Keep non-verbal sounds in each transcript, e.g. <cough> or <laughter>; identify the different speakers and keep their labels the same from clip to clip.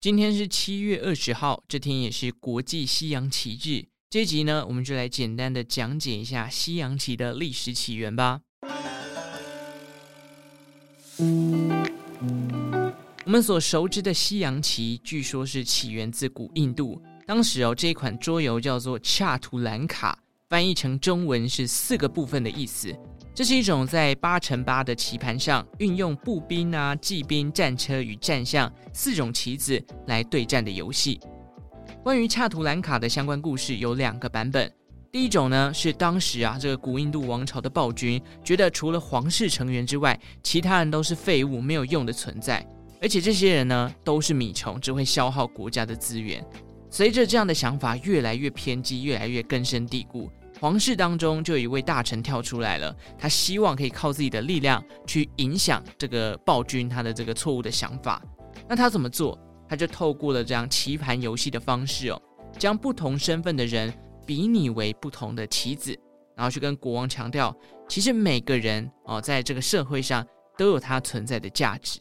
Speaker 1: 今天是七月二十号，这天也是国际西洋旗日。这集呢，我们就来简单的讲解一下西洋旗的历史起源吧。我们所熟知的西洋旗，据说是起源自古印度。当时哦，这款桌游叫做恰图兰卡，翻译成中文是四个部分的意思。这是一种在八乘八的棋盘上运用步兵啊、骑兵、战车与战象四种棋子来对战的游戏。关于恰图兰卡的相关故事有两个版本。第一种呢是当时啊这个古印度王朝的暴君觉得除了皇室成员之外，其他人都是废物、没有用的存在，而且这些人呢都是米虫，只会消耗国家的资源。随着这样的想法越来越偏激，越来越根深蒂固。皇室当中就有一位大臣跳出来了，他希望可以靠自己的力量去影响这个暴君他的这个错误的想法。那他怎么做？他就透过了这样棋盘游戏的方式哦，将不同身份的人比拟为不同的棋子，然后去跟国王强调，其实每个人哦，在这个社会上都有他存在的价值。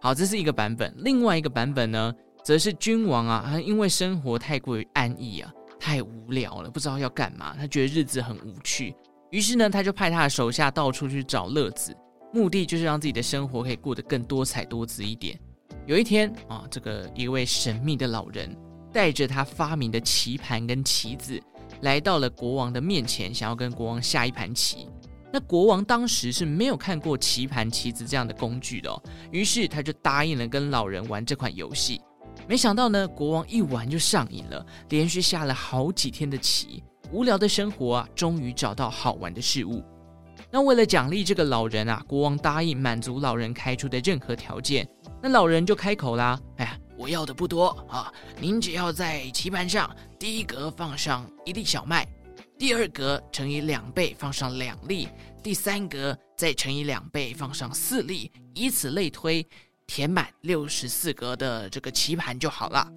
Speaker 1: 好，这是一个版本。另外一个版本呢，则是君王啊，因为生活太过于安逸啊。太无聊了，不知道要干嘛。他觉得日子很无趣，于是呢，他就派他的手下到处去找乐子，目的就是让自己的生活可以过得更多彩多姿一点。有一天啊，这个一位神秘的老人带着他发明的棋盘跟棋子，来到了国王的面前，想要跟国王下一盘棋。那国王当时是没有看过棋盘、棋子这样的工具的，于是他就答应了跟老人玩这款游戏。没想到呢，国王一玩就上瘾了，连续下了好几天的棋。无聊的生活啊，终于找到好玩的事物。那为了奖励这个老人啊，国王答应满足老人开出的任何条件。那老人就开口啦：“哎呀，我要的不多啊，您只要在棋盘上第一格放上一粒小麦，第二格乘以两倍放上两粒，第三格再乘以两倍放上四粒，以此类推。”填满六十四格的这个棋盘就好了。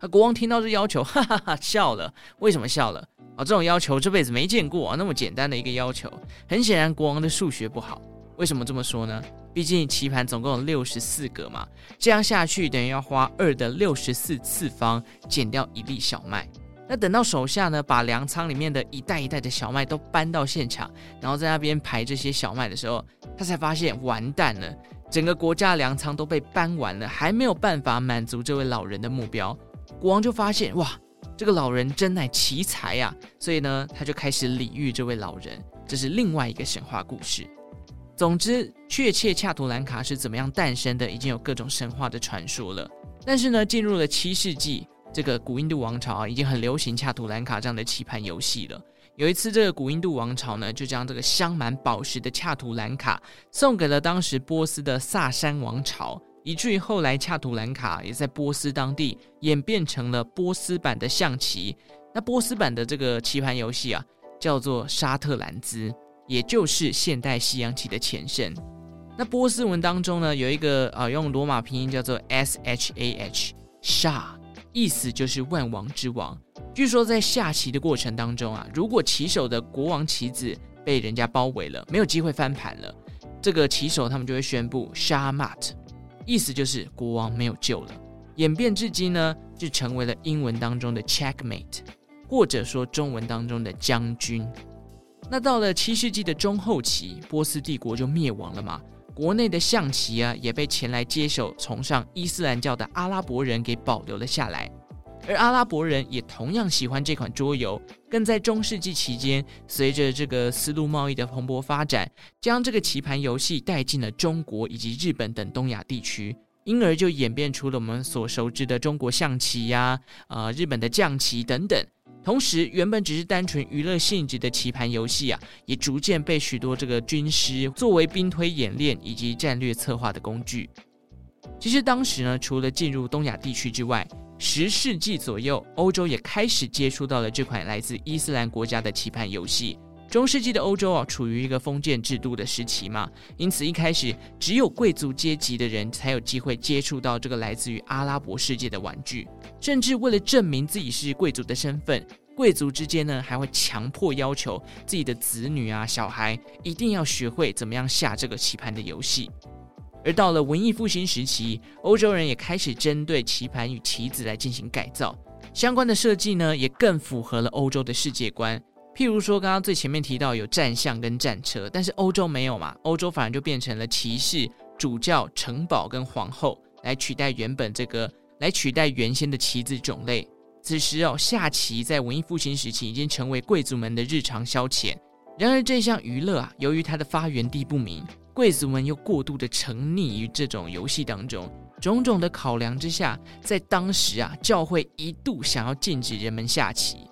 Speaker 1: 那国王听到这要求，<laughs> 哈哈哈笑了。为什么笑了？哦，这种要求这辈子没见过啊，那么简单的一个要求。很显然，国王的数学不好。为什么这么说呢？毕竟棋盘总共有六十四格嘛，这样下去等于要花二的六十四次方减掉一粒小麦。那等到手下呢，把粮仓里面的一袋一袋的小麦都搬到现场，然后在那边排这些小麦的时候，他才发现完蛋了。整个国家粮仓都被搬完了，还没有办法满足这位老人的目标。国王就发现，哇，这个老人真乃奇才呀！所以呢，他就开始礼遇这位老人。这是另外一个神话故事。总之，确切恰图兰卡是怎么样诞生的，已经有各种神话的传说了。但是呢，进入了七世纪，这个古印度王朝啊，已经很流行恰图兰卡这样的棋盘游戏了。有一次，这个古印度王朝呢，就将这个镶满宝石的恰图兰卡送给了当时波斯的萨珊王朝，以至于后来恰图兰卡也在波斯当地演变成了波斯版的象棋。那波斯版的这个棋盘游戏啊，叫做沙特兰兹，也就是现代西洋棋的前身。那波斯文当中呢，有一个啊，用罗马拼音叫做 S H A H，沙，意思就是万王之王。据说在下棋的过程当中啊，如果棋手的国王棋子被人家包围了，没有机会翻盘了，这个棋手他们就会宣布 “shamat”，意思就是国王没有救了。演变至今呢，就成为了英文当中的 Checkmate，或者说中文当中的将军。那到了七世纪的中后期，波斯帝国就灭亡了嘛，国内的象棋啊也被前来接手崇尚伊斯兰教的阿拉伯人给保留了下来。而阿拉伯人也同样喜欢这款桌游，更在中世纪期间，随着这个丝路贸易的蓬勃发展，将这个棋盘游戏带进了中国以及日本等东亚地区，因而就演变出了我们所熟知的中国象棋呀、啊、呃日本的将棋等等。同时，原本只是单纯娱乐性质的棋盘游戏啊，也逐渐被许多这个军师作为兵推演练以及战略策划的工具。其实当时呢，除了进入东亚地区之外，十世纪左右，欧洲也开始接触到了这款来自伊斯兰国家的棋盘游戏。中世纪的欧洲啊，处于一个封建制度的时期嘛，因此一开始只有贵族阶级的人才有机会接触到这个来自于阿拉伯世界的玩具。甚至为了证明自己是贵族的身份，贵族之间呢还会强迫要求自己的子女啊、小孩一定要学会怎么样下这个棋盘的游戏。而到了文艺复兴时期，欧洲人也开始针对棋盘与棋子来进行改造，相关的设计呢，也更符合了欧洲的世界观。譬如说，刚刚最前面提到有战象跟战车，但是欧洲没有嘛，欧洲反而就变成了骑士、主教、城堡跟皇后来取代原本这个，<laughs> 来取代原先的棋子种类。此时哦，下棋在文艺复兴时期已经成为贵族们的日常消遣。然而，这项娱乐啊，由于它的发源地不明，贵族们又过度的沉溺于这种游戏当中，种种的考量之下，在当时啊，教会一度想要禁止人们下棋。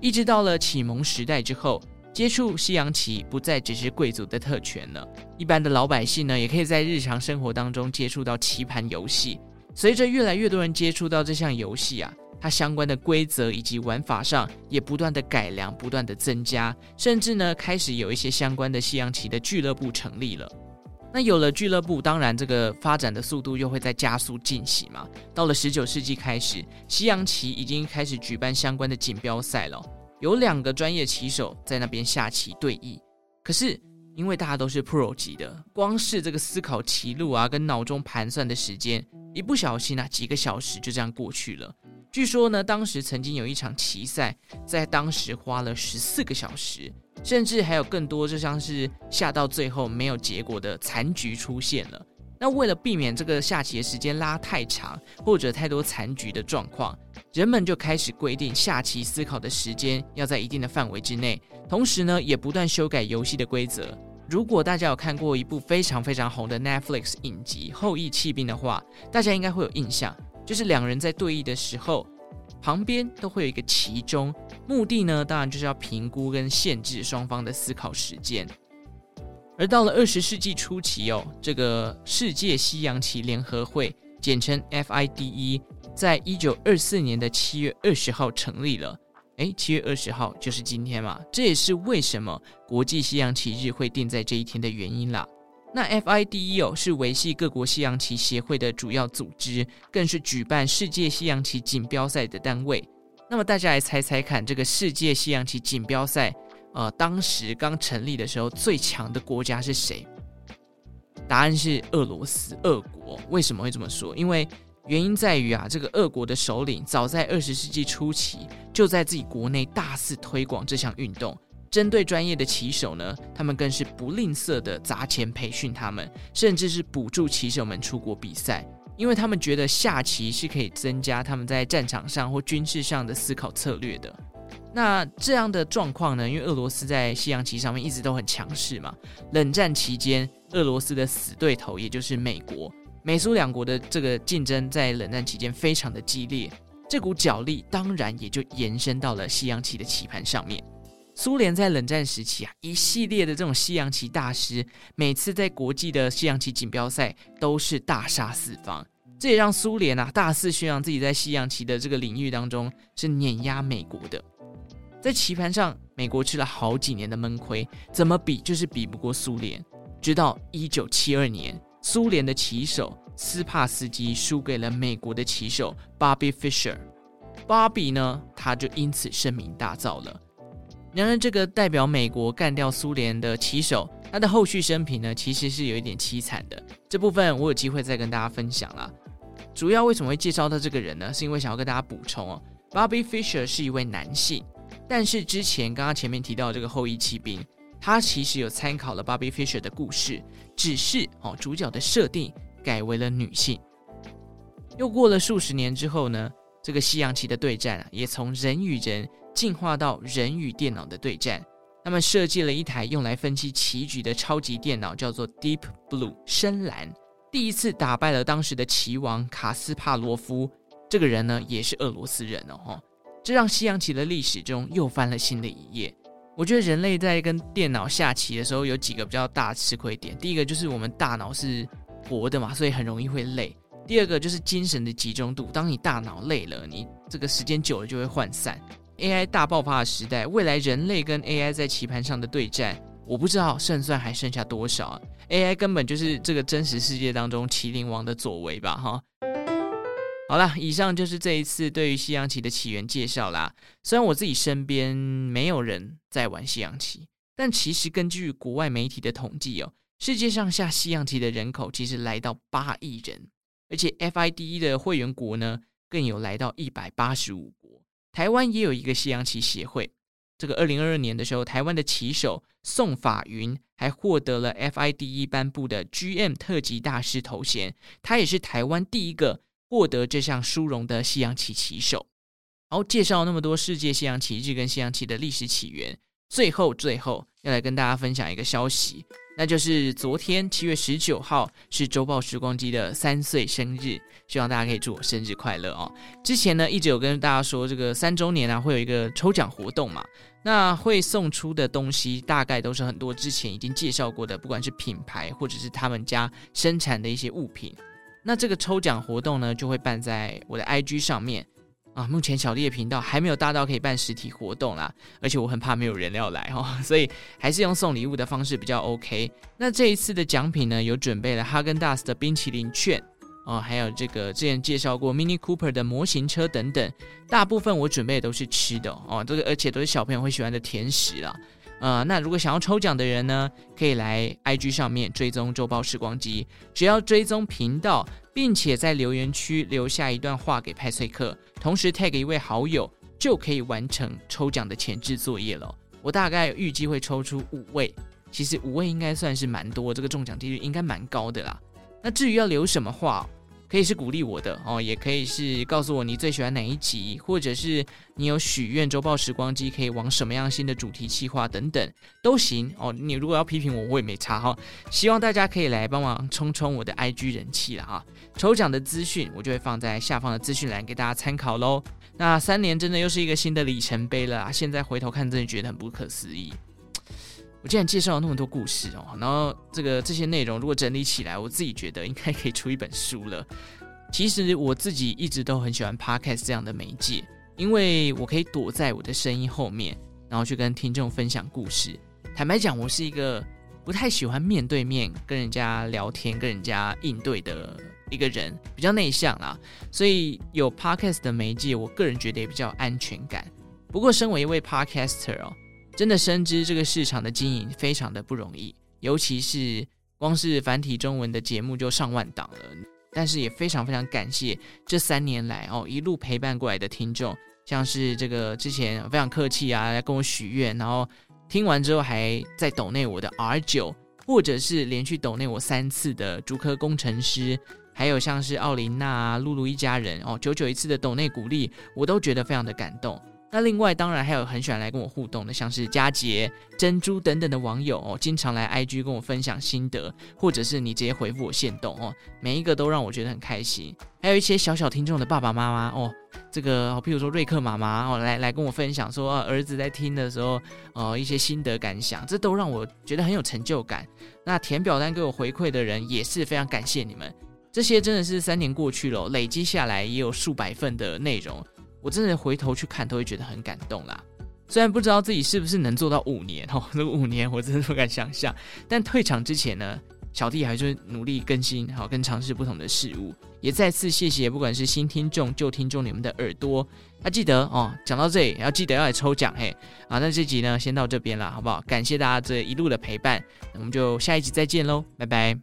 Speaker 1: 一直到了启蒙时代之后，接触西洋棋不再只是贵族的特权了，一般的老百姓呢，也可以在日常生活当中接触到棋盘游戏。随着越来越多人接触到这项游戏啊。它相关的规则以及玩法上也不断的改良，不断的增加，甚至呢开始有一些相关的西洋棋的俱乐部成立了。那有了俱乐部，当然这个发展的速度又会在加速进行嘛。到了十九世纪开始，西洋棋已经开始举办相关的锦标赛了，有两个专业棋手在那边下棋对弈。可是因为大家都是 pro 级的，光是这个思考棋路啊，跟脑中盘算的时间，一不小心啊，几个小时就这样过去了。据说呢，当时曾经有一场棋赛，在当时花了十四个小时，甚至还有更多，就像是下到最后没有结果的残局出现了。那为了避免这个下棋的时间拉太长，或者太多残局的状况，人们就开始规定下棋思考的时间要在一定的范围之内，同时呢，也不断修改游戏的规则。如果大家有看过一部非常非常红的 Netflix 影集《后羿弃兵》的话，大家应该会有印象。就是两人在对弈的时候，旁边都会有一个棋钟，目的呢，当然就是要评估跟限制双方的思考时间。而到了二十世纪初期哦，这个世界西洋棋联合会，简称 FIDE，在一九二四年的七月二十号成立了。诶，七月二十号就是今天嘛，这也是为什么国际西洋棋日会定在这一天的原因啦。那 FIDE 哦，是维系各国西洋棋协会的主要组织，更是举办世界西洋棋锦标赛的单位。那么大家来猜猜看，这个世界西洋棋锦标赛，呃，当时刚成立的时候最强的国家是谁？答案是俄罗斯，俄国。为什么会这么说？因为原因在于啊，这个俄国的首领早在二十世纪初期就在自己国内大肆推广这项运动。针对专业的棋手呢，他们更是不吝啬的砸钱培训他们，甚至是补助棋手们出国比赛，因为他们觉得下棋是可以增加他们在战场上或军事上的思考策略的。那这样的状况呢，因为俄罗斯在西洋棋上面一直都很强势嘛。冷战期间，俄罗斯的死对头也就是美国，美苏两国的这个竞争在冷战期间非常的激烈，这股角力当然也就延伸到了西洋棋的棋盘上面。苏联在冷战时期啊，一系列的这种西洋棋大师，每次在国际的西洋棋锦标赛都是大杀四方，这也让苏联啊大肆宣扬自己在西洋棋的这个领域当中是碾压美国的。在棋盘上，美国吃了好几年的闷亏，怎么比就是比不过苏联。直到一九七二年，苏联的棋手斯帕斯基输给了美国的棋手 Bobby fisher bobby 呢，他就因此声名大噪了。然而，这个代表美国干掉苏联的棋手，他的后续生平呢，其实是有一点凄惨的。这部分我有机会再跟大家分享啦。主要为什么会介绍到这个人呢？是因为想要跟大家补充哦，Bobby Fisher 是一位男性，但是之前刚刚前面提到这个后裔骑兵，他其实有参考了 Bobby Fisher 的故事，只是哦主角的设定改为了女性。又过了数十年之后呢，这个西洋棋的对战啊，也从人与人。进化到人与电脑的对战，他们设计了一台用来分析棋局的超级电脑，叫做 Deep Blue 深蓝，第一次打败了当时的棋王卡斯帕罗夫。这个人呢，也是俄罗斯人哦，这让西洋棋的历史中又翻了新的一页。我觉得人类在跟电脑下棋的时候，有几个比较大吃亏点。第一个就是我们大脑是活的嘛，所以很容易会累。第二个就是精神的集中度，当你大脑累了，你这个时间久了就会涣散。AI 大爆发的时代，未来人类跟 AI 在棋盘上的对战，我不知道胜算还剩下多少！AI 根本就是这个真实世界当中麒麟王的作为吧？哈，好啦，以上就是这一次对于西洋棋的起源介绍啦。虽然我自己身边没有人在玩西洋棋，但其实根据国外媒体的统计哦，世界上下西洋棋的人口其实来到八亿人，而且 FIDE 的会员国呢，更有来到一百八十五国。台湾也有一个西洋棋协会。这个二零二二年的时候，台湾的棋手宋法云还获得了 FIDE 颁布的 GM 特级大师头衔，他也是台湾第一个获得这项殊荣的西洋棋棋手。好，介绍那么多世界西洋棋日跟西洋棋的历史起源，最后最后要来跟大家分享一个消息。那就是昨天七月十九号是周报时光机的三岁生日，希望大家可以祝我生日快乐哦。之前呢一直有跟大家说，这个三周年啊会有一个抽奖活动嘛，那会送出的东西大概都是很多之前已经介绍过的，不管是品牌或者是他们家生产的一些物品。那这个抽奖活动呢就会办在我的 IG 上面。啊，目前小丽的频道还没有大到可以办实体活动啦，而且我很怕没有人要来哦，<laughs> 所以还是用送礼物的方式比较 OK。那这一次的奖品呢，有准备了哈根达斯的冰淇淋券哦，还有这个之前介绍过 Mini Cooper 的模型车等等，大部分我准备的都是吃的哦，这个而且都是小朋友会喜欢的甜食啦。呃，那如果想要抽奖的人呢，可以来 IG 上面追踪周报时光机，只要追踪频道，并且在留言区留下一段话给派翠克，同时 tag 一位好友，就可以完成抽奖的前置作业了。我大概预计会抽出五位，其实五位应该算是蛮多，这个中奖几率应该蛮高的啦。那至于要留什么话？可以是鼓励我的哦，也可以是告诉我你最喜欢哪一集，或者是你有许愿周报时光机可以往什么样新的主题企划等等都行哦。你如果要批评我，我也没差哈。希望大家可以来帮忙冲冲我的 IG 人气了哈。抽奖的资讯我就会放在下方的资讯栏给大家参考喽。那三年真的又是一个新的里程碑了啊！现在回头看，真的觉得很不可思议。我竟然介绍了那么多故事哦，然后这个这些内容如果整理起来，我自己觉得应该可以出一本书了。其实我自己一直都很喜欢 Podcast 这样的媒介，因为我可以躲在我的声音后面，然后去跟听众分享故事。坦白讲，我是一个不太喜欢面对面跟人家聊天、跟人家应对的一个人，比较内向啦。所以有 Podcast 的媒介，我个人觉得也比较安全感。不过，身为一位 Podcaster 哦。真的深知这个市场的经营非常的不容易，尤其是光是繁体中文的节目就上万档了。但是也非常非常感谢这三年来哦一路陪伴过来的听众，像是这个之前非常客气啊来跟我许愿，然后听完之后还在抖内我的 R 九，或者是连续抖内我三次的竹科工程师，还有像是奥琳娜、露露一家人哦，久久一次的抖内鼓励，我都觉得非常的感动。那另外当然还有很喜欢来跟我互动的，像是佳杰、珍珠等等的网友哦，经常来 IG 跟我分享心得，或者是你直接回复我限动哦，每一个都让我觉得很开心。还有一些小小听众的爸爸妈妈哦，这个譬如说瑞克妈妈哦，来来跟我分享说，啊，儿子在听的时候，呃，一些心得感想，这都让我觉得很有成就感。那填表单给我回馈的人也是非常感谢你们，这些真的是三年过去了，累积下来也有数百份的内容。我真的回头去看，都会觉得很感动啦。虽然不知道自己是不是能做到五年 <laughs> 哦，这五年我真的不敢想象。但退场之前呢，小弟还是努力更新，好，跟尝试不同的事物。也再次谢谢，不管是新听众、旧听众，你们的耳朵。啊记得哦，讲到这里要记得要来抽奖嘿。啊，那这集呢，先到这边了，好不好？感谢大家这一路的陪伴，那我们就下一集再见喽，拜拜。